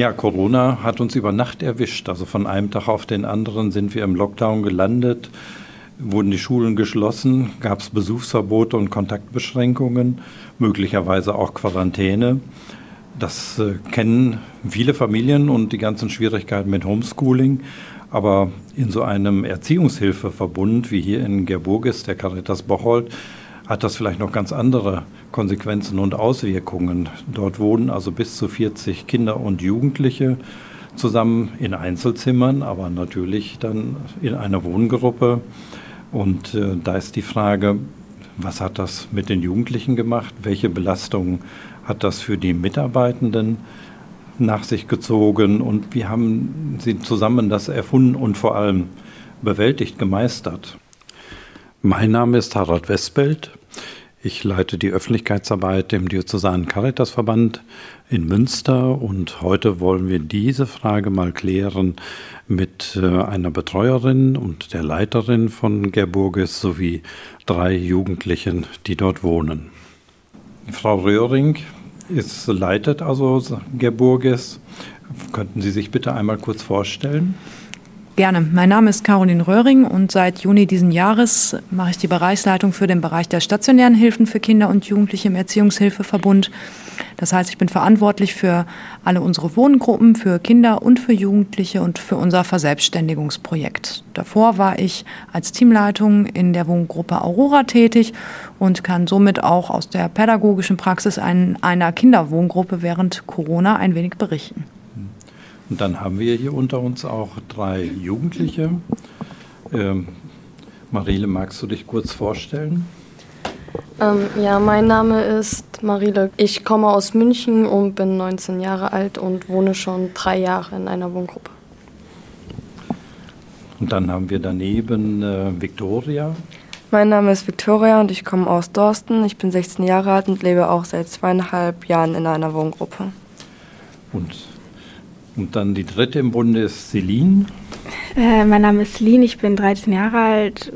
Ja, Corona hat uns über Nacht erwischt. Also von einem Tag auf den anderen sind wir im Lockdown gelandet, wurden die Schulen geschlossen, gab es Besuchsverbote und Kontaktbeschränkungen, möglicherweise auch Quarantäne. Das äh, kennen viele Familien und die ganzen Schwierigkeiten mit Homeschooling. Aber in so einem Erziehungshilfeverbund wie hier in Gerburgis, der Caritas Bocholt, hat das vielleicht noch ganz andere Konsequenzen und Auswirkungen. Dort wohnen also bis zu 40 Kinder und Jugendliche zusammen in Einzelzimmern, aber natürlich dann in einer Wohngruppe. Und äh, da ist die Frage, was hat das mit den Jugendlichen gemacht? Welche Belastungen hat das für die Mitarbeitenden nach sich gezogen? Und wie haben Sie zusammen das erfunden und vor allem bewältigt, gemeistert? Mein Name ist Harald Westbelt. Ich leite die Öffentlichkeitsarbeit im Diözesanen Caritasverband in Münster und heute wollen wir diese Frage mal klären mit äh, einer Betreuerin und der Leiterin von Gerburges sowie drei Jugendlichen, die dort wohnen. Frau Röhring ist, leitet also Gerburges. Könnten Sie sich bitte einmal kurz vorstellen? Gerne. Mein Name ist Caroline Röhring und seit Juni diesen Jahres mache ich die Bereichsleitung für den Bereich der stationären Hilfen für Kinder und Jugendliche im Erziehungshilfeverbund. Das heißt, ich bin verantwortlich für alle unsere Wohngruppen, für Kinder und für Jugendliche und für unser Verselbstständigungsprojekt. Davor war ich als Teamleitung in der Wohngruppe Aurora tätig und kann somit auch aus der pädagogischen Praxis einer Kinderwohngruppe während Corona ein wenig berichten. Und dann haben wir hier unter uns auch drei Jugendliche. Ähm, Marile, magst du dich kurz vorstellen? Ähm, ja, mein Name ist Marile. Ich komme aus München und bin 19 Jahre alt und wohne schon drei Jahre in einer Wohngruppe. Und dann haben wir daneben äh, Victoria. Mein Name ist Victoria und ich komme aus Dorsten. Ich bin 16 Jahre alt und lebe auch seit zweieinhalb Jahren in einer Wohngruppe. Und und dann die dritte im Bunde ist Celine. Äh, mein Name ist Celine, ich bin 13 Jahre alt,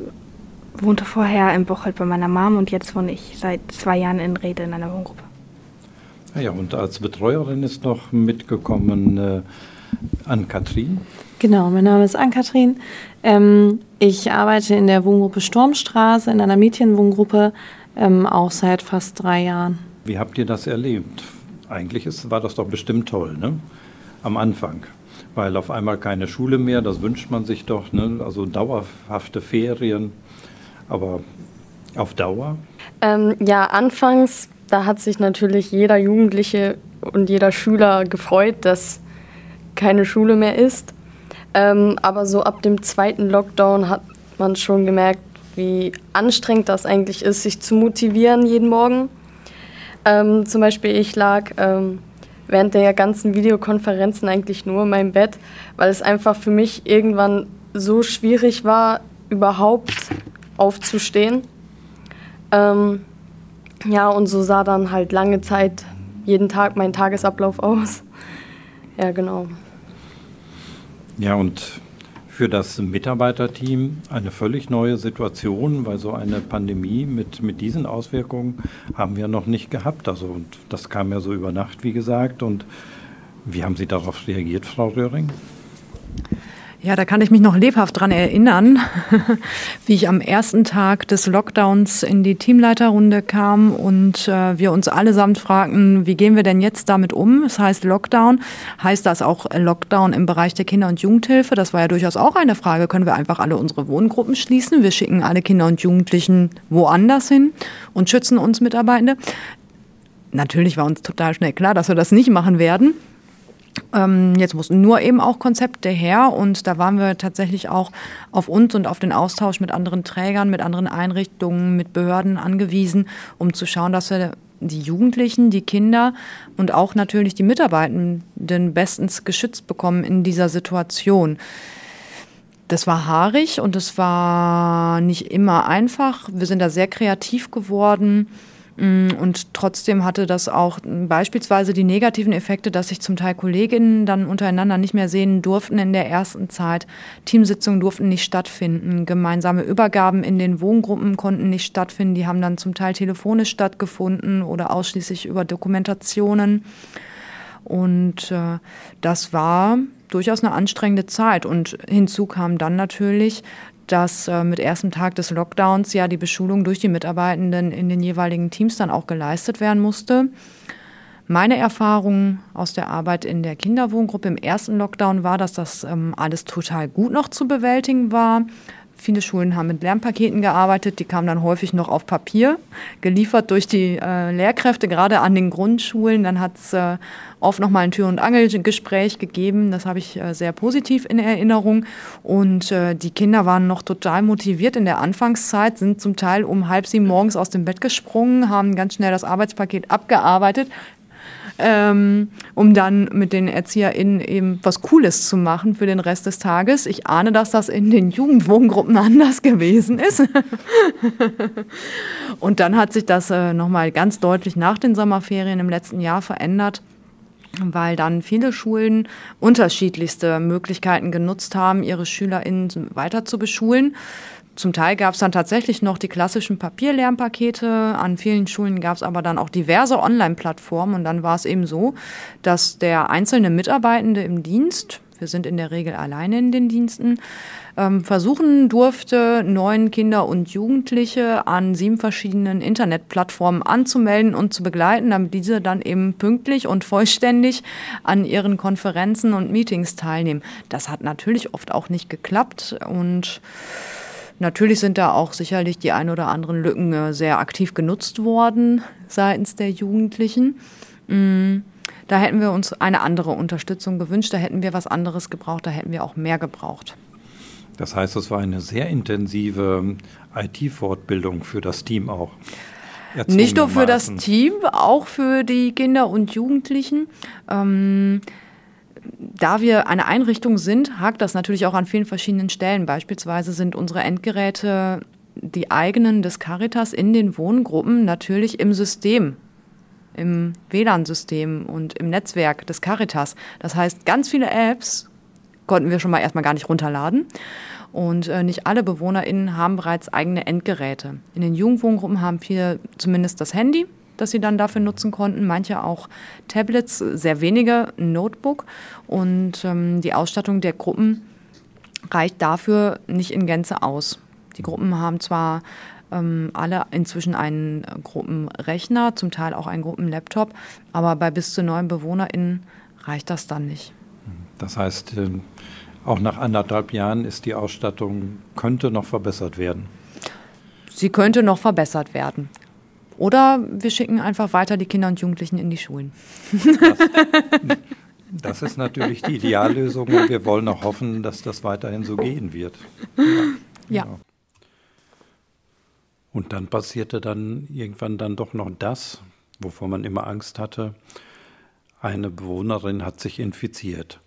wohnte vorher in Bocholt bei meiner Mom und jetzt wohne ich seit zwei Jahren in Rede in einer Wohngruppe. Ah ja, und als Betreuerin ist noch mitgekommen äh, Ann-Kathrin. Genau, mein Name ist Ann-Kathrin. Ähm, ich arbeite in der Wohngruppe Sturmstraße, in einer Mädchenwohngruppe, ähm, auch seit fast drei Jahren. Wie habt ihr das erlebt? Eigentlich ist, war das doch bestimmt toll, ne? Am Anfang. Weil auf einmal keine Schule mehr, das wünscht man sich doch, ne? also dauerhafte Ferien, aber auf Dauer? Ähm, ja, anfangs, da hat sich natürlich jeder Jugendliche und jeder Schüler gefreut, dass keine Schule mehr ist. Ähm, aber so ab dem zweiten Lockdown hat man schon gemerkt, wie anstrengend das eigentlich ist, sich zu motivieren jeden Morgen. Ähm, zum Beispiel ich lag ähm, während der ganzen Videokonferenzen eigentlich nur in meinem Bett, weil es einfach für mich irgendwann so schwierig war, überhaupt aufzustehen. Ähm, ja, und so sah dann halt lange Zeit jeden Tag mein Tagesablauf aus. Ja, genau. Ja, und für das Mitarbeiterteam eine völlig neue Situation, weil so eine Pandemie mit, mit diesen Auswirkungen haben wir noch nicht gehabt. Also und das kam ja so über Nacht, wie gesagt. Und wie haben Sie darauf reagiert, Frau Röhring? Ja, da kann ich mich noch lebhaft dran erinnern, wie ich am ersten Tag des Lockdowns in die Teamleiterrunde kam und äh, wir uns allesamt fragten, wie gehen wir denn jetzt damit um? Es das heißt Lockdown. Heißt das auch Lockdown im Bereich der Kinder- und Jugendhilfe? Das war ja durchaus auch eine Frage. Können wir einfach alle unsere Wohngruppen schließen? Wir schicken alle Kinder und Jugendlichen woanders hin und schützen uns Mitarbeitende. Natürlich war uns total schnell klar, dass wir das nicht machen werden. Ähm, jetzt mussten nur eben auch Konzepte her und da waren wir tatsächlich auch auf uns und auf den Austausch mit anderen Trägern, mit anderen Einrichtungen, mit Behörden angewiesen, um zu schauen, dass wir die Jugendlichen, die Kinder und auch natürlich die Mitarbeitenden bestens geschützt bekommen in dieser Situation. Das war haarig und es war nicht immer einfach. Wir sind da sehr kreativ geworden und trotzdem hatte das auch beispielsweise die negativen Effekte, dass sich zum Teil Kolleginnen dann untereinander nicht mehr sehen durften in der ersten Zeit. Teamsitzungen durften nicht stattfinden. Gemeinsame Übergaben in den Wohngruppen konnten nicht stattfinden. Die haben dann zum Teil telefonisch stattgefunden oder ausschließlich über Dokumentationen. Und äh, das war durchaus eine anstrengende Zeit. Und hinzu kam dann natürlich, dass äh, mit erstem Tag des Lockdowns ja die Beschulung durch die Mitarbeitenden in den jeweiligen Teams dann auch geleistet werden musste. Meine Erfahrung aus der Arbeit in der Kinderwohngruppe im ersten Lockdown war, dass das ähm, alles total gut noch zu bewältigen war. Viele Schulen haben mit Lernpaketen gearbeitet, die kamen dann häufig noch auf Papier, geliefert durch die äh, Lehrkräfte, gerade an den Grundschulen. Dann hat es äh, oft nochmal ein Tür- und Angelgespräch gegeben. Das habe ich äh, sehr positiv in Erinnerung. Und äh, die Kinder waren noch total motiviert in der Anfangszeit, sind zum Teil um halb sieben morgens aus dem Bett gesprungen, haben ganz schnell das Arbeitspaket abgearbeitet, ähm, um dann mit den ErzieherInnen eben was Cooles zu machen für den Rest des Tages. Ich ahne, dass das in den Jugendwohngruppen anders gewesen ist. Und dann hat sich das äh, nochmal ganz deutlich nach den Sommerferien im letzten Jahr verändert weil dann viele Schulen unterschiedlichste Möglichkeiten genutzt haben, ihre SchülerInnen weiter zu beschulen. Zum Teil gab es dann tatsächlich noch die klassischen Papierlernpakete. An vielen Schulen gab es aber dann auch diverse Online-Plattformen. Und dann war es eben so, dass der einzelne Mitarbeitende im Dienst, wir sind in der Regel alleine in den Diensten, ähm, versuchen durfte, neun Kinder und Jugendliche an sieben verschiedenen Internetplattformen anzumelden und zu begleiten, damit diese dann eben pünktlich und vollständig an ihren Konferenzen und Meetings teilnehmen. Das hat natürlich oft auch nicht geklappt und Natürlich sind da auch sicherlich die ein oder anderen Lücken äh, sehr aktiv genutzt worden seitens der Jugendlichen. Mm, da hätten wir uns eine andere Unterstützung gewünscht, da hätten wir was anderes gebraucht, da hätten wir auch mehr gebraucht. Das heißt, es war eine sehr intensive IT-Fortbildung für das Team auch. Nicht nur für das Team, auch für die Kinder und Jugendlichen. Ähm, da wir eine Einrichtung sind, hakt das natürlich auch an vielen verschiedenen Stellen. Beispielsweise sind unsere Endgeräte die eigenen des Caritas in den Wohngruppen natürlich im System, im WLAN-System und im Netzwerk des Caritas. Das heißt, ganz viele Apps konnten wir schon mal erstmal gar nicht runterladen. Und äh, nicht alle BewohnerInnen haben bereits eigene Endgeräte. In den Jugendwohngruppen haben viele zumindest das Handy, das sie dann dafür nutzen konnten. Manche auch Tablets, sehr wenige ein Notebook. Und ähm, die Ausstattung der Gruppen reicht dafür nicht in Gänze aus. Die Gruppen haben zwar ähm, alle inzwischen einen Gruppenrechner, zum Teil auch einen Gruppenlaptop, aber bei bis zu neun BewohnerInnen reicht das dann nicht. Das heißt, äh, auch nach anderthalb Jahren ist die Ausstattung, könnte noch verbessert werden. Sie könnte noch verbessert werden. Oder wir schicken einfach weiter die Kinder und Jugendlichen in die Schulen. Das, das ist natürlich die Ideallösung und wir wollen auch hoffen, dass das weiterhin so gehen wird. Ja. ja. Genau. Und dann passierte dann irgendwann dann doch noch das, wovor man immer Angst hatte. Eine Bewohnerin hat sich infiziert.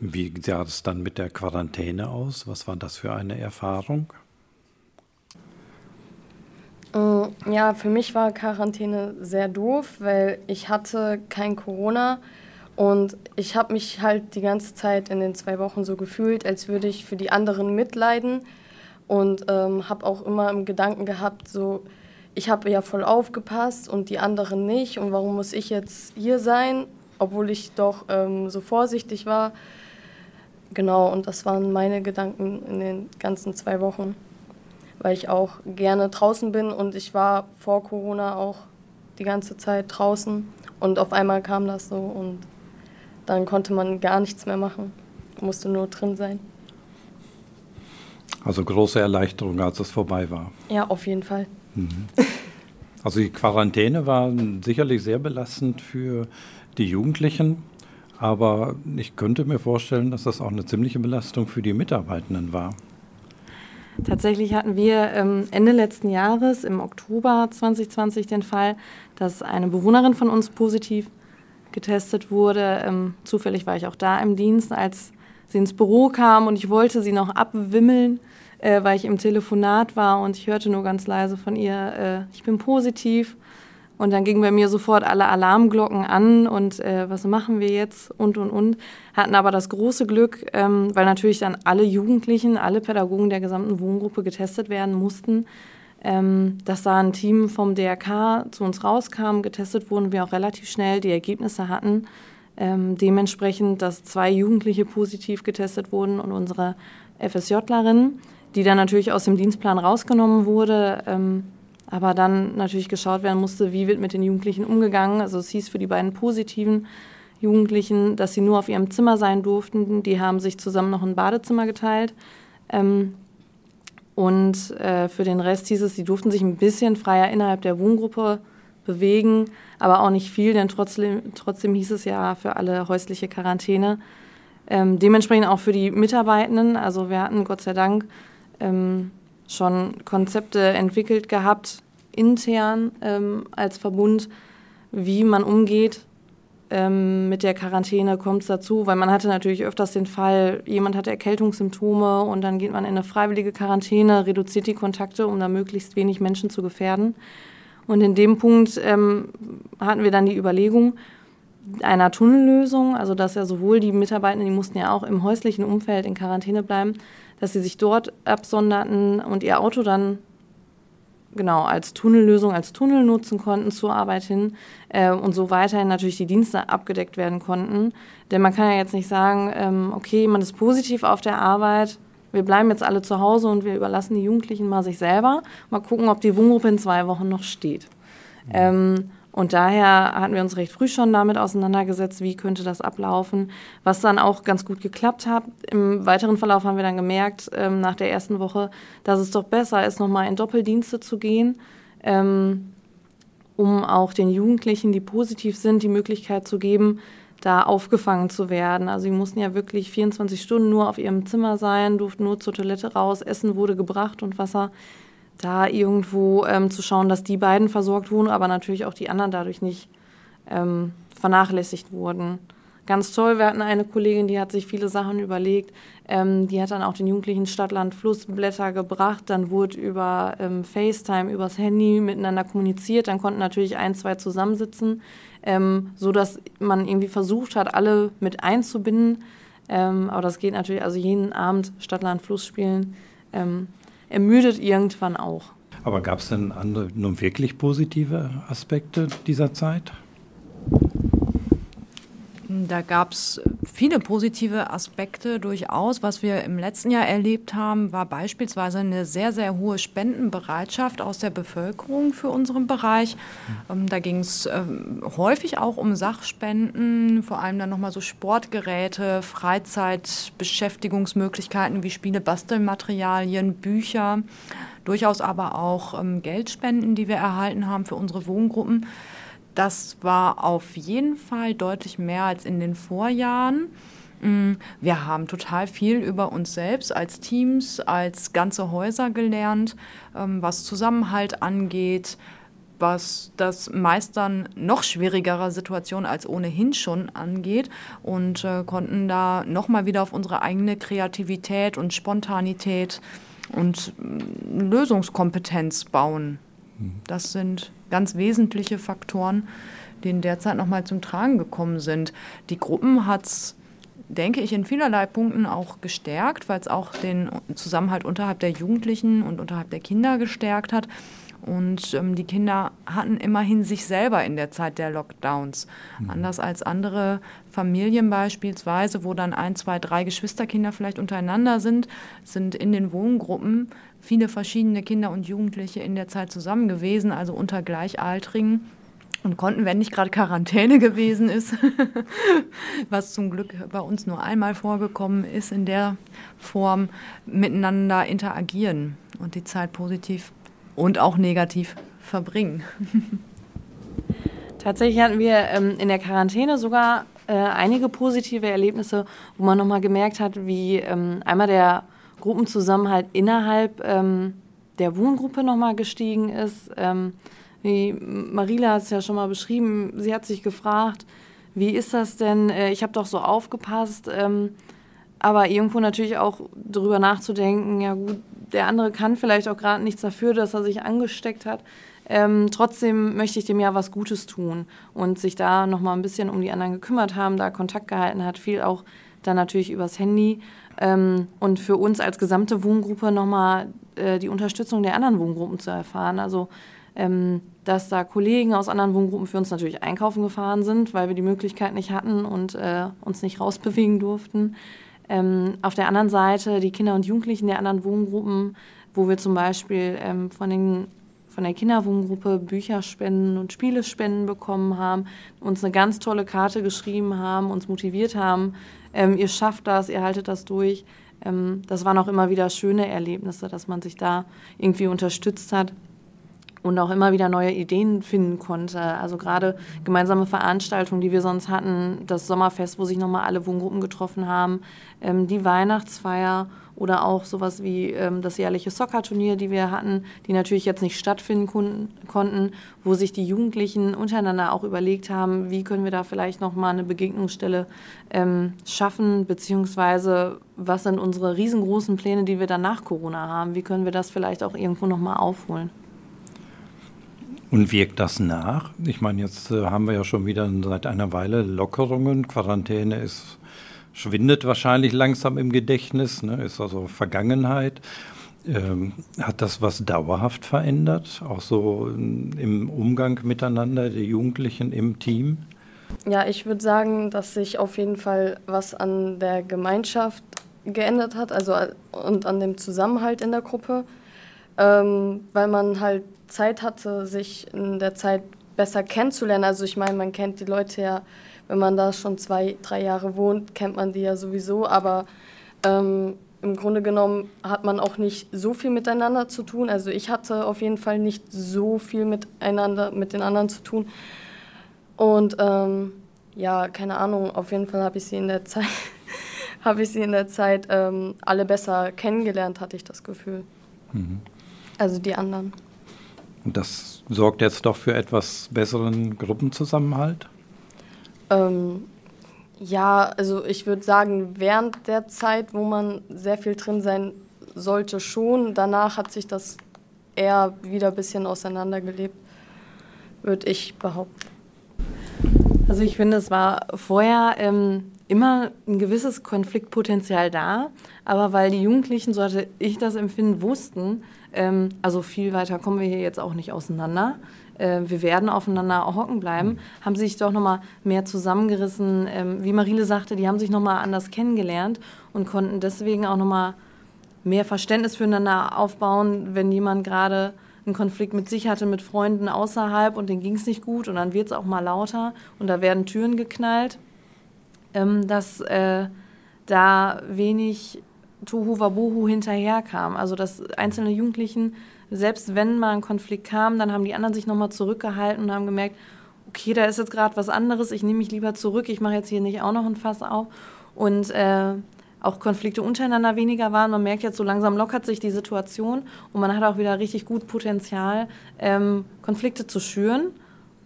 Wie sah es dann mit der Quarantäne aus? Was war das für eine Erfahrung? Mm, ja, für mich war Quarantäne sehr doof, weil ich hatte kein Corona und ich habe mich halt die ganze Zeit in den zwei Wochen so gefühlt, als würde ich für die anderen mitleiden und ähm, habe auch immer im Gedanken gehabt, so ich habe ja voll aufgepasst und die anderen nicht und warum muss ich jetzt hier sein, obwohl ich doch ähm, so vorsichtig war. Genau, und das waren meine Gedanken in den ganzen zwei Wochen weil ich auch gerne draußen bin und ich war vor Corona auch die ganze Zeit draußen und auf einmal kam das so und dann konnte man gar nichts mehr machen, musste nur drin sein. Also große Erleichterung, als es vorbei war. Ja, auf jeden Fall. Mhm. Also die Quarantäne war sicherlich sehr belastend für die Jugendlichen, aber ich könnte mir vorstellen, dass das auch eine ziemliche Belastung für die Mitarbeitenden war. Tatsächlich hatten wir ähm, Ende letzten Jahres, im Oktober 2020, den Fall, dass eine Bewohnerin von uns positiv getestet wurde. Ähm, zufällig war ich auch da im Dienst, als sie ins Büro kam und ich wollte sie noch abwimmeln, äh, weil ich im Telefonat war und ich hörte nur ganz leise von ihr, äh, ich bin positiv. Und dann gingen bei mir sofort alle Alarmglocken an und äh, was machen wir jetzt und und und. Hatten aber das große Glück, ähm, weil natürlich dann alle Jugendlichen, alle Pädagogen der gesamten Wohngruppe getestet werden mussten, ähm, dass da ein Team vom DRK zu uns rauskam, getestet wurden, wir auch relativ schnell die Ergebnisse hatten. Ähm, dementsprechend, dass zwei Jugendliche positiv getestet wurden und unsere FSJlerin, die dann natürlich aus dem Dienstplan rausgenommen wurde, ähm, aber dann natürlich geschaut werden musste, wie wird mit den Jugendlichen umgegangen. Also es hieß für die beiden positiven Jugendlichen, dass sie nur auf ihrem Zimmer sein durften. Die haben sich zusammen noch ein Badezimmer geteilt. Ähm, und äh, für den Rest hieß es, sie durften sich ein bisschen freier innerhalb der Wohngruppe bewegen, aber auch nicht viel, denn trotzdem, trotzdem hieß es ja für alle häusliche Quarantäne. Ähm, dementsprechend auch für die Mitarbeitenden. Also wir hatten Gott sei Dank ähm, schon Konzepte entwickelt gehabt, intern ähm, als Verbund, wie man umgeht ähm, mit der Quarantäne, kommt es dazu, weil man hatte natürlich öfters den Fall, jemand hatte Erkältungssymptome und dann geht man in eine freiwillige Quarantäne, reduziert die Kontakte, um da möglichst wenig Menschen zu gefährden. Und in dem Punkt ähm, hatten wir dann die Überlegung einer Tunnellösung, also dass ja sowohl die Mitarbeitenden, die mussten ja auch im häuslichen Umfeld in Quarantäne bleiben, dass sie sich dort absonderten und ihr Auto dann genau als Tunnellösung, als Tunnel nutzen konnten zur Arbeit hin äh, und so weiterhin natürlich die Dienste abgedeckt werden konnten. Denn man kann ja jetzt nicht sagen, ähm, okay, man ist positiv auf der Arbeit, wir bleiben jetzt alle zu Hause und wir überlassen die Jugendlichen mal sich selber. Mal gucken, ob die Wohngruppe in zwei Wochen noch steht. Mhm. Ähm, und daher hatten wir uns recht früh schon damit auseinandergesetzt, wie könnte das ablaufen, was dann auch ganz gut geklappt hat. Im weiteren Verlauf haben wir dann gemerkt, ähm, nach der ersten Woche, dass es doch besser ist, nochmal in Doppeldienste zu gehen, ähm, um auch den Jugendlichen, die positiv sind, die Möglichkeit zu geben, da aufgefangen zu werden. Also sie mussten ja wirklich 24 Stunden nur auf ihrem Zimmer sein, durften nur zur Toilette raus, Essen wurde gebracht und Wasser. Da irgendwo ähm, zu schauen, dass die beiden versorgt wurden, aber natürlich auch die anderen dadurch nicht ähm, vernachlässigt wurden. Ganz toll, wir hatten eine Kollegin, die hat sich viele Sachen überlegt. Ähm, die hat dann auch den Jugendlichen Stadtland Flussblätter gebracht. Dann wurde über ähm, FaceTime, übers Handy miteinander kommuniziert. Dann konnten natürlich ein, zwei zusammensitzen ähm, so dass man irgendwie versucht hat, alle mit einzubinden. Ähm, aber das geht natürlich, also jeden Abend Stadtland Fluss spielen, ähm, ermüdet irgendwann auch. Aber gab es denn andere, nun wirklich positive Aspekte dieser Zeit? Da gab es viele positive Aspekte durchaus. Was wir im letzten Jahr erlebt haben, war beispielsweise eine sehr, sehr hohe Spendenbereitschaft aus der Bevölkerung für unseren Bereich. Ähm, da ging es ähm, häufig auch um Sachspenden, vor allem dann nochmal so Sportgeräte, Freizeitbeschäftigungsmöglichkeiten wie Spiele, Bastelmaterialien, Bücher, durchaus aber auch ähm, Geldspenden, die wir erhalten haben für unsere Wohngruppen. Das war auf jeden Fall deutlich mehr als in den Vorjahren. Mm, wir haben total viel über uns selbst als Teams, als ganze Häuser gelernt, ähm, was Zusammenhalt angeht, was das Meistern noch schwierigerer Situationen als ohnehin schon angeht und äh, konnten da nochmal wieder auf unsere eigene Kreativität und Spontanität und mm, Lösungskompetenz bauen. Das sind ganz wesentliche Faktoren, die in der Zeit nochmal zum Tragen gekommen sind. Die Gruppen hat es, denke ich, in vielerlei Punkten auch gestärkt, weil es auch den Zusammenhalt unterhalb der Jugendlichen und unterhalb der Kinder gestärkt hat. Und ähm, die Kinder hatten immerhin sich selber in der Zeit der Lockdowns. Mhm. Anders als andere Familien beispielsweise, wo dann ein, zwei, drei Geschwisterkinder vielleicht untereinander sind, sind in den Wohngruppen viele verschiedene Kinder und Jugendliche in der Zeit zusammen gewesen, also unter Gleichaltrigen und konnten, wenn nicht gerade Quarantäne gewesen ist, was zum Glück bei uns nur einmal vorgekommen ist, in der Form miteinander interagieren und die Zeit positiv und auch negativ verbringen. Tatsächlich hatten wir ähm, in der Quarantäne sogar äh, einige positive Erlebnisse, wo man nochmal gemerkt hat, wie ähm, einmal der Gruppenzusammenhalt innerhalb ähm, der Wohngruppe nochmal gestiegen ist. Ähm, wie Marila hat es ja schon mal beschrieben, sie hat sich gefragt, wie ist das denn? Äh, ich habe doch so aufgepasst, ähm, aber irgendwo natürlich auch darüber nachzudenken, ja gut, der andere kann vielleicht auch gerade nichts dafür, dass er sich angesteckt hat. Ähm, trotzdem möchte ich dem ja was Gutes tun und sich da nochmal ein bisschen um die anderen gekümmert haben, da Kontakt gehalten hat, viel auch dann natürlich übers Handy ähm, und für uns als gesamte Wohngruppe nochmal äh, die Unterstützung der anderen Wohngruppen zu erfahren. Also ähm, dass da Kollegen aus anderen Wohngruppen für uns natürlich einkaufen gefahren sind, weil wir die Möglichkeit nicht hatten und äh, uns nicht rausbewegen durften. Ähm, auf der anderen Seite die Kinder und Jugendlichen der anderen Wohngruppen, wo wir zum Beispiel ähm, von, den, von der Kinderwohngruppe Bücherspenden und Spielespenden bekommen haben, uns eine ganz tolle Karte geschrieben haben, uns motiviert haben, ähm, ihr schafft das, ihr haltet das durch. Ähm, das waren auch immer wieder schöne Erlebnisse, dass man sich da irgendwie unterstützt hat und auch immer wieder neue Ideen finden konnte. Also gerade gemeinsame Veranstaltungen, die wir sonst hatten, das Sommerfest, wo sich nochmal alle Wohngruppen getroffen haben, ähm, die Weihnachtsfeier oder auch sowas wie ähm, das jährliche Soccer-Turnier, die wir hatten, die natürlich jetzt nicht stattfinden konnten, wo sich die Jugendlichen untereinander auch überlegt haben, wie können wir da vielleicht nochmal eine Begegnungsstelle ähm, schaffen, beziehungsweise was sind unsere riesengroßen Pläne, die wir dann nach Corona haben, wie können wir das vielleicht auch irgendwo nochmal aufholen. Und wirkt das nach? Ich meine, jetzt äh, haben wir ja schon wieder seit einer Weile Lockerungen. Quarantäne ist, schwindet wahrscheinlich langsam im Gedächtnis, ne? ist also Vergangenheit. Ähm, hat das was dauerhaft verändert, auch so im Umgang miteinander, der Jugendlichen im Team? Ja, ich würde sagen, dass sich auf jeden Fall was an der Gemeinschaft geändert hat, also und an dem Zusammenhalt in der Gruppe, ähm, weil man halt Zeit hatte, sich in der Zeit besser kennenzulernen. Also ich meine, man kennt die Leute ja, wenn man da schon zwei, drei Jahre wohnt, kennt man die ja sowieso, aber ähm, im Grunde genommen hat man auch nicht so viel miteinander zu tun. Also ich hatte auf jeden Fall nicht so viel miteinander, mit den anderen zu tun. Und ähm, ja, keine Ahnung, auf jeden Fall habe ich sie in der Zeit, habe ich sie in der Zeit ähm, alle besser kennengelernt, hatte ich das Gefühl. Mhm. Also die anderen. Und das sorgt jetzt doch für etwas besseren Gruppenzusammenhalt? Ähm, ja, also ich würde sagen, während der Zeit, wo man sehr viel drin sein sollte, schon. Danach hat sich das eher wieder ein bisschen auseinandergelebt, würde ich behaupten. Also ich finde, es war vorher ähm, immer ein gewisses Konfliktpotenzial da, aber weil die Jugendlichen, so hatte ich das Empfinden, wussten, ähm, also viel weiter kommen wir hier jetzt auch nicht auseinander. Äh, wir werden aufeinander hocken bleiben. Mhm. Haben sich doch nochmal mehr zusammengerissen. Ähm, wie Marile sagte, die haben sich nochmal anders kennengelernt und konnten deswegen auch nochmal mehr Verständnis füreinander aufbauen, wenn jemand gerade einen Konflikt mit sich hatte, mit Freunden außerhalb und denen ging es nicht gut und dann wird es auch mal lauter und da werden Türen geknallt, ähm, dass äh, da wenig Tohu Wabohu hinterherkam. Also dass einzelne Jugendlichen, selbst wenn mal ein Konflikt kam, dann haben die anderen sich nochmal zurückgehalten und haben gemerkt, okay, da ist jetzt gerade was anderes, ich nehme mich lieber zurück, ich mache jetzt hier nicht auch noch ein Fass auf. Und äh, auch Konflikte untereinander weniger waren. Man merkt jetzt, so langsam lockert sich die Situation und man hat auch wieder richtig gut Potenzial, ähm, Konflikte zu schüren.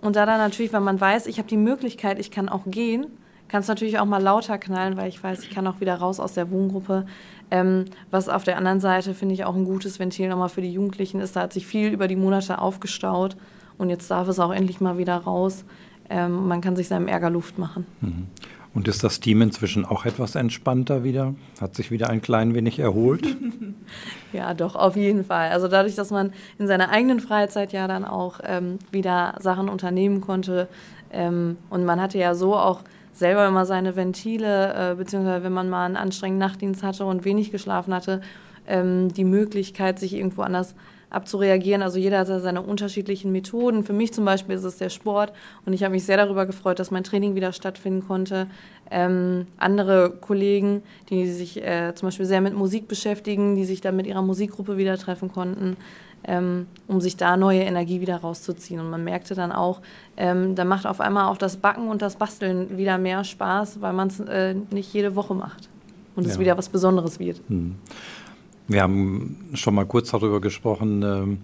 Und da dann natürlich, wenn man weiß, ich habe die Möglichkeit, ich kann auch gehen, kann es natürlich auch mal lauter knallen, weil ich weiß, ich kann auch wieder raus aus der Wohngruppe. Ähm, was auf der anderen Seite, finde ich, auch ein gutes Ventil nochmal für die Jugendlichen ist. Da hat sich viel über die Monate aufgestaut und jetzt darf es auch endlich mal wieder raus. Ähm, man kann sich seinem Ärger Luft machen. Mhm. Und ist das Team inzwischen auch etwas entspannter wieder? Hat sich wieder ein klein wenig erholt? ja, doch, auf jeden Fall. Also dadurch, dass man in seiner eigenen Freizeit ja dann auch ähm, wieder Sachen unternehmen konnte ähm, und man hatte ja so auch selber immer seine Ventile, äh, beziehungsweise wenn man mal einen anstrengenden Nachtdienst hatte und wenig geschlafen hatte, ähm, die Möglichkeit, sich irgendwo anders abzureagieren. Also jeder hat seine unterschiedlichen Methoden. Für mich zum Beispiel ist es der Sport und ich habe mich sehr darüber gefreut, dass mein Training wieder stattfinden konnte. Ähm, andere Kollegen, die sich äh, zum Beispiel sehr mit Musik beschäftigen, die sich dann mit ihrer Musikgruppe wieder treffen konnten ähm, um sich da neue Energie wieder rauszuziehen. Und man merkte dann auch, ähm, da macht auf einmal auch das Backen und das Basteln wieder mehr Spaß, weil man es äh, nicht jede Woche macht und ja. es wieder was Besonderes wird. Hm. Wir haben schon mal kurz darüber gesprochen, ähm,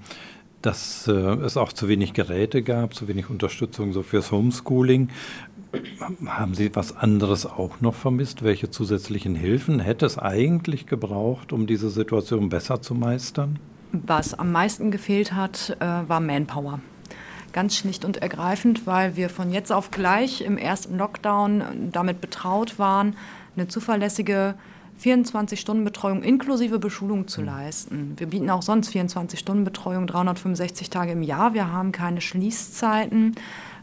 dass äh, es auch zu wenig Geräte gab, zu wenig Unterstützung so fürs Homeschooling. Haben Sie was anderes auch noch vermisst? Welche zusätzlichen Hilfen hätte es eigentlich gebraucht, um diese Situation besser zu meistern? Was am meisten gefehlt hat, äh, war Manpower. Ganz schlicht und ergreifend, weil wir von jetzt auf gleich im ersten Lockdown damit betraut waren, eine zuverlässige 24-Stunden-Betreuung inklusive Beschulung zu leisten. Wir bieten auch sonst 24-Stunden-Betreuung 365 Tage im Jahr. Wir haben keine Schließzeiten.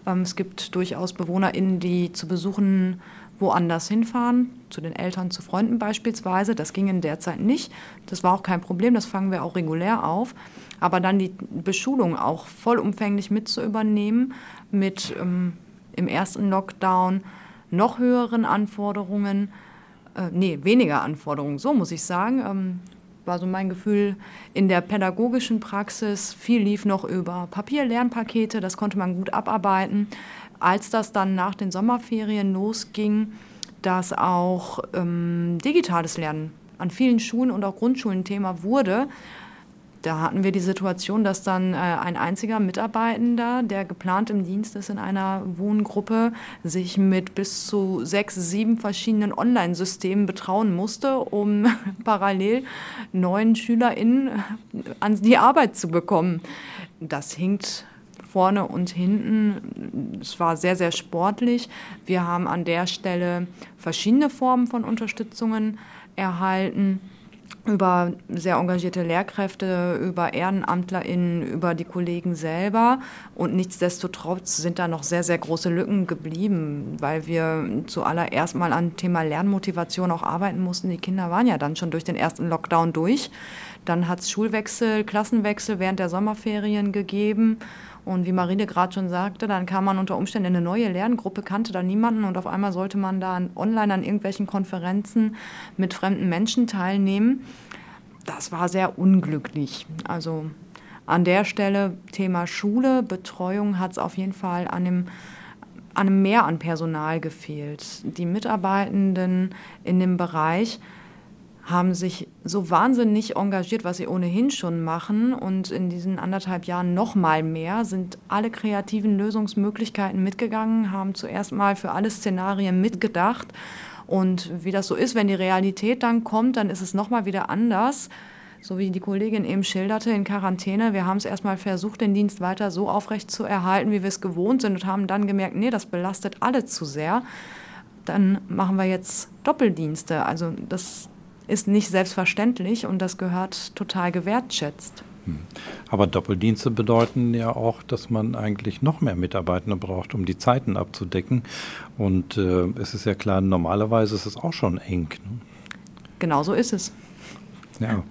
Ähm, es gibt durchaus BewohnerInnen, die zu Besuchen woanders hinfahren, zu den Eltern, zu Freunden beispielsweise. Das ging in der Zeit nicht. Das war auch kein Problem, das fangen wir auch regulär auf. Aber dann die Beschulung auch vollumfänglich mit zu übernehmen, mit ähm, im ersten Lockdown noch höheren Anforderungen, äh, nee, weniger Anforderungen, so muss ich sagen. Ähm, war so mein Gefühl in der pädagogischen Praxis. Viel lief noch über Papier-Lernpakete, das konnte man gut abarbeiten. Als das dann nach den Sommerferien losging, dass auch ähm, digitales Lernen an vielen Schulen und auch Grundschulen Thema wurde, da hatten wir die Situation, dass dann äh, ein einziger Mitarbeitender, der geplant im Dienst ist in einer Wohngruppe, sich mit bis zu sechs, sieben verschiedenen Online-Systemen betrauen musste, um parallel neuen SchülerInnen an die Arbeit zu bekommen. Das hinkt vorne und hinten. Es war sehr, sehr sportlich. Wir haben an der Stelle verschiedene Formen von Unterstützungen erhalten über sehr engagierte Lehrkräfte, über EhrenamtlerInnen, über die Kollegen selber. Und nichtsdestotrotz sind da noch sehr, sehr große Lücken geblieben, weil wir zuallererst mal an Thema Lernmotivation auch arbeiten mussten. Die Kinder waren ja dann schon durch den ersten Lockdown durch. Dann hat es Schulwechsel, Klassenwechsel während der Sommerferien gegeben. Und wie Marine gerade schon sagte, dann kam man unter Umständen in eine neue Lerngruppe, kannte da niemanden und auf einmal sollte man da online an irgendwelchen Konferenzen mit fremden Menschen teilnehmen. Das war sehr unglücklich. Also an der Stelle Thema Schule, Betreuung hat es auf jeden Fall an dem an einem Mehr an Personal gefehlt. Die Mitarbeitenden in dem Bereich haben sich so wahnsinnig engagiert, was sie ohnehin schon machen. Und in diesen anderthalb Jahren noch mal mehr sind alle kreativen Lösungsmöglichkeiten mitgegangen, haben zuerst mal für alle Szenarien mitgedacht. Und wie das so ist, wenn die Realität dann kommt, dann ist es noch mal wieder anders. So wie die Kollegin eben schilderte, in Quarantäne. Wir haben es erstmal versucht, den Dienst weiter so aufrecht zu erhalten, wie wir es gewohnt sind und haben dann gemerkt, nee, das belastet alle zu sehr. Dann machen wir jetzt Doppeldienste. Also das ist nicht selbstverständlich und das gehört total gewertschätzt. Hm. Aber Doppeldienste bedeuten ja auch, dass man eigentlich noch mehr Mitarbeitende braucht, um die Zeiten abzudecken. Und äh, es ist ja klar, normalerweise ist es auch schon eng. Ne? Genau so ist es. Ja.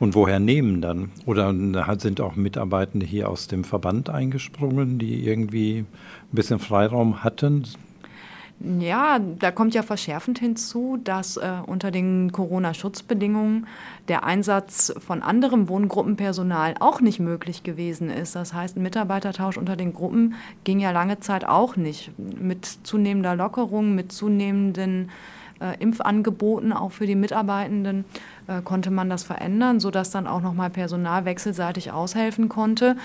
Und woher nehmen dann? Oder sind auch Mitarbeitende hier aus dem Verband eingesprungen, die irgendwie ein bisschen Freiraum hatten? Ja, da kommt ja verschärfend hinzu, dass äh, unter den Corona-Schutzbedingungen der Einsatz von anderem Wohngruppenpersonal auch nicht möglich gewesen ist. Das heißt, ein Mitarbeitertausch unter den Gruppen ging ja lange Zeit auch nicht. Mit zunehmender Lockerung, mit zunehmenden äh, Impfangeboten auch für die Mitarbeitenden äh, konnte man das verändern, sodass dann auch nochmal Personal wechselseitig aushelfen konnte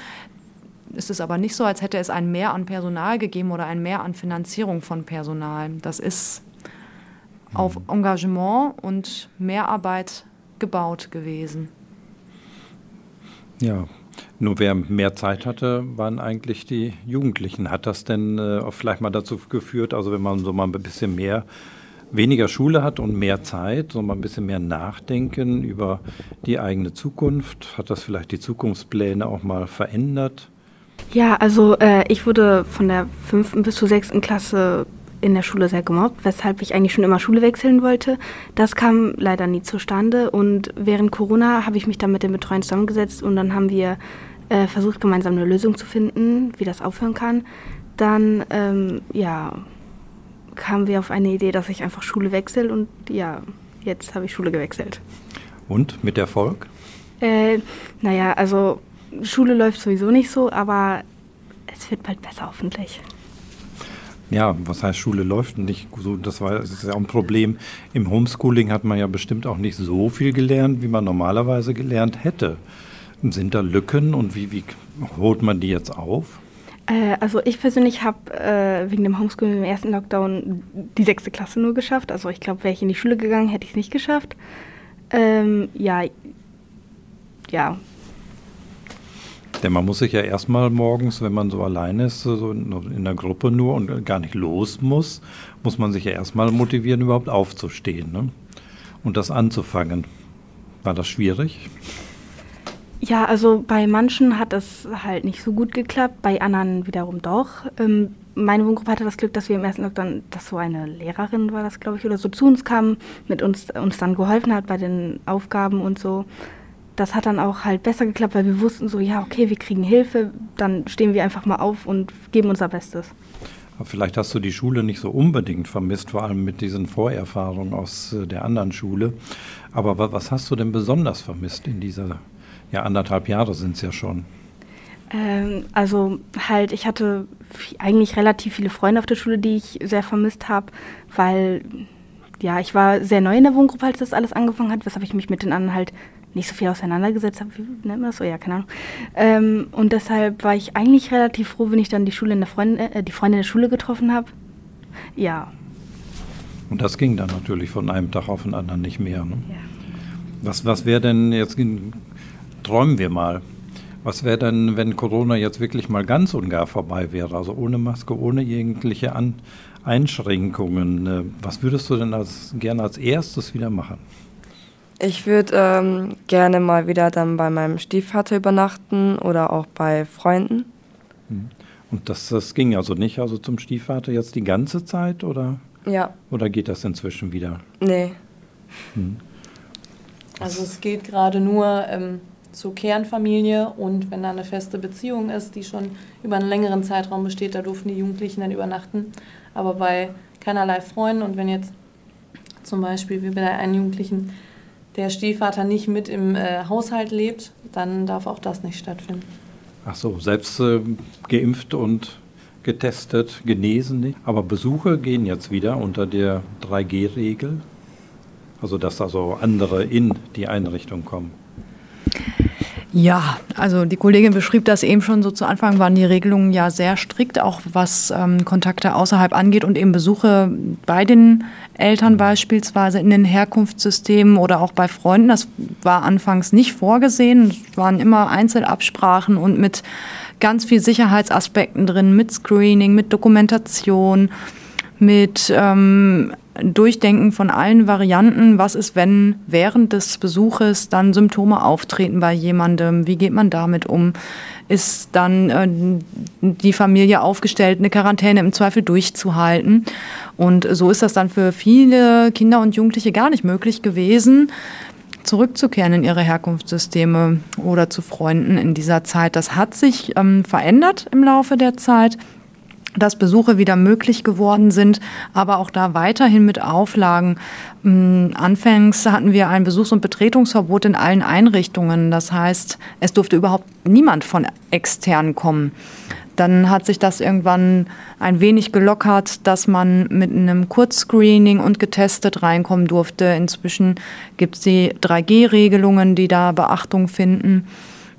ist es aber nicht so, als hätte es ein Mehr an Personal gegeben oder ein Mehr an Finanzierung von Personal. Das ist auf mhm. Engagement und Mehrarbeit gebaut gewesen. Ja, nur wer mehr Zeit hatte, waren eigentlich die Jugendlichen. Hat das denn äh, vielleicht mal dazu geführt, also wenn man so mal ein bisschen mehr, weniger Schule hat und mehr Zeit, so mal ein bisschen mehr nachdenken über die eigene Zukunft, hat das vielleicht die Zukunftspläne auch mal verändert? Ja, also äh, ich wurde von der fünften bis zur sechsten Klasse in der Schule sehr gemobbt, weshalb ich eigentlich schon immer Schule wechseln wollte. Das kam leider nie zustande und während Corona habe ich mich dann mit den Betreuern zusammengesetzt und dann haben wir äh, versucht, gemeinsam eine Lösung zu finden, wie das aufhören kann. Dann, ähm, ja, kamen wir auf eine Idee, dass ich einfach Schule wechsle und ja, jetzt habe ich Schule gewechselt. Und mit Erfolg? Äh, naja, also Schule läuft sowieso nicht so, aber es wird bald besser, hoffentlich. Ja, was heißt Schule läuft nicht so? Das war das ist ja auch ein Problem. Im Homeschooling hat man ja bestimmt auch nicht so viel gelernt, wie man normalerweise gelernt hätte. Sind da Lücken und wie, wie holt man die jetzt auf? Äh, also ich persönlich habe äh, wegen dem Homeschooling im ersten Lockdown die sechste Klasse nur geschafft. Also ich glaube, wäre ich in die Schule gegangen, hätte ich es nicht geschafft. Ähm, ja, ja, denn man muss sich ja erstmal morgens, wenn man so allein ist, so in der Gruppe nur und gar nicht los muss, muss man sich ja erstmal motivieren, überhaupt aufzustehen. Ne? und das anzufangen. War das schwierig? Ja, also bei manchen hat es halt nicht so gut geklappt, bei anderen wiederum doch. Ähm, meine Wohngruppe hatte das Glück, dass wir im ersten Lockdown, dass so eine Lehrerin war das, glaube ich, oder so zu uns kam, mit uns, uns dann geholfen hat bei den Aufgaben und so. Das hat dann auch halt besser geklappt, weil wir wussten so, ja, okay, wir kriegen Hilfe, dann stehen wir einfach mal auf und geben unser Bestes. Aber vielleicht hast du die Schule nicht so unbedingt vermisst, vor allem mit diesen Vorerfahrungen aus äh, der anderen Schule. Aber was hast du denn besonders vermisst in dieser ja, anderthalb Jahre sind es ja schon. Ähm, also halt, ich hatte eigentlich relativ viele Freunde auf der Schule, die ich sehr vermisst habe, weil ja, ich war sehr neu in der Wohngruppe, als das alles angefangen hat, weshalb ich mich mit den anderen halt nicht so viel auseinandergesetzt habe. Wie nennt man das so? Ja, keine Ahnung. Ähm, und deshalb war ich eigentlich relativ froh, wenn ich dann die Schule in der Freund, äh, die Freunde in der Schule getroffen habe. Ja. Und das ging dann natürlich von einem Tag auf den anderen nicht mehr. Ne? Ja. Was, was wäre denn jetzt träumen wir mal. Was wäre denn, wenn Corona jetzt wirklich mal ganz und gar vorbei wäre? Also ohne Maske, ohne jegliche An Einschränkungen. Äh, was würdest du denn als, gerne als erstes wieder machen? Ich würde ähm, gerne mal wieder dann bei meinem Stiefvater übernachten oder auch bei Freunden. Hm. Und das, das ging also nicht also zum Stiefvater jetzt die ganze Zeit oder? Ja. Oder geht das inzwischen wieder? Nee. Hm. Also es geht gerade nur ähm, zur Kernfamilie und wenn da eine feste Beziehung ist, die schon über einen längeren Zeitraum besteht, da durften die Jugendlichen dann übernachten. Aber bei keinerlei Freunden und wenn jetzt zum Beispiel wie bei einem Jugendlichen der Stiefvater nicht mit im äh, Haushalt lebt, dann darf auch das nicht stattfinden. Ach so, selbst äh, geimpft und getestet, genesen nicht. Aber Besuche gehen jetzt wieder unter der 3G-Regel. Also dass also andere in die Einrichtung kommen. Ja, also die Kollegin beschrieb das eben schon so zu Anfang, waren die Regelungen ja sehr strikt, auch was ähm, Kontakte außerhalb angeht und eben Besuche bei den Eltern beispielsweise in den Herkunftssystemen oder auch bei Freunden. Das war anfangs nicht vorgesehen. Es waren immer Einzelabsprachen und mit ganz viel Sicherheitsaspekten drin, mit Screening, mit Dokumentation, mit ähm, Durchdenken von allen Varianten. Was ist, wenn während des Besuches dann Symptome auftreten bei jemandem? Wie geht man damit um? Ist dann äh, die Familie aufgestellt, eine Quarantäne im Zweifel durchzuhalten? Und so ist das dann für viele Kinder und Jugendliche gar nicht möglich gewesen, zurückzukehren in ihre Herkunftssysteme oder zu Freunden in dieser Zeit. Das hat sich ähm, verändert im Laufe der Zeit dass Besuche wieder möglich geworden sind, aber auch da weiterhin mit Auflagen. Mm, anfangs hatten wir ein Besuchs- und Betretungsverbot in allen Einrichtungen. Das heißt, es durfte überhaupt niemand von extern kommen. Dann hat sich das irgendwann ein wenig gelockert, dass man mit einem Kurzscreening und getestet reinkommen durfte. Inzwischen gibt es die 3G-Regelungen, die da Beachtung finden.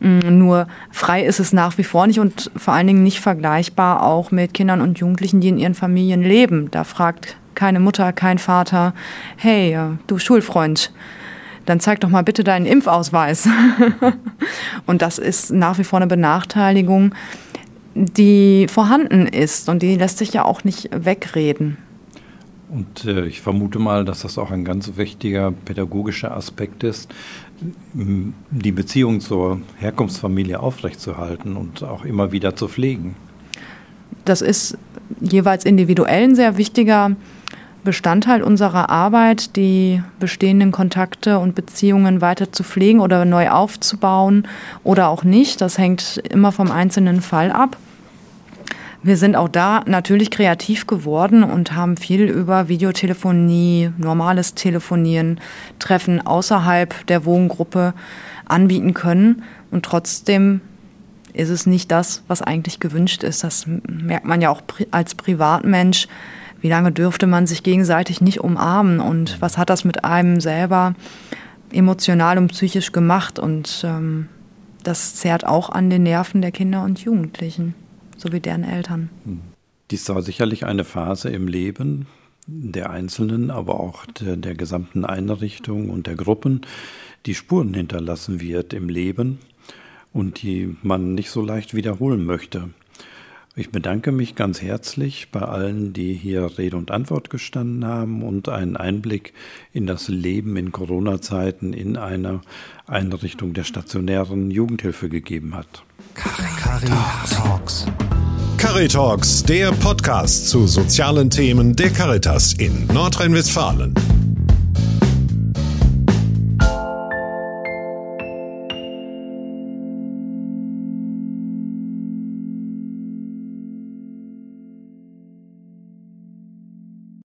Mm, nur frei ist es nach wie vor nicht und vor allen Dingen nicht vergleichbar auch mit Kindern und Jugendlichen, die in ihren Familien leben. Da fragt keine Mutter, kein Vater, hey, äh, du Schulfreund, dann zeig doch mal bitte deinen Impfausweis. und das ist nach wie vor eine Benachteiligung, die vorhanden ist und die lässt sich ja auch nicht wegreden. Und äh, ich vermute mal, dass das auch ein ganz wichtiger pädagogischer Aspekt ist, die Beziehung zur Herkunftsfamilie aufrechtzuerhalten und auch immer wieder zu pflegen. Das ist jeweils individuell ein sehr wichtiger Bestandteil unserer Arbeit, die bestehenden Kontakte und Beziehungen weiter zu pflegen oder neu aufzubauen oder auch nicht. Das hängt immer vom einzelnen Fall ab. Wir sind auch da natürlich kreativ geworden und haben viel über Videotelefonie, normales Telefonieren, Treffen außerhalb der Wohngruppe anbieten können. Und trotzdem ist es nicht das, was eigentlich gewünscht ist. Das merkt man ja auch als Privatmensch. Wie lange dürfte man sich gegenseitig nicht umarmen und was hat das mit einem selber emotional und psychisch gemacht? Und ähm, das zehrt auch an den Nerven der Kinder und Jugendlichen so wie deren Eltern. Hm. Dies war sicherlich eine Phase im Leben der Einzelnen, aber auch der, der gesamten Einrichtung und der Gruppen, die Spuren hinterlassen wird im Leben und die man nicht so leicht wiederholen möchte. Ich bedanke mich ganz herzlich bei allen, die hier Rede und Antwort gestanden haben und einen Einblick in das Leben in Corona-Zeiten in einer Einrichtung der stationären Jugendhilfe gegeben hat. Caritalks. Caritalks, der Podcast zu sozialen Themen der Caritas in Nordrhein-Westfalen.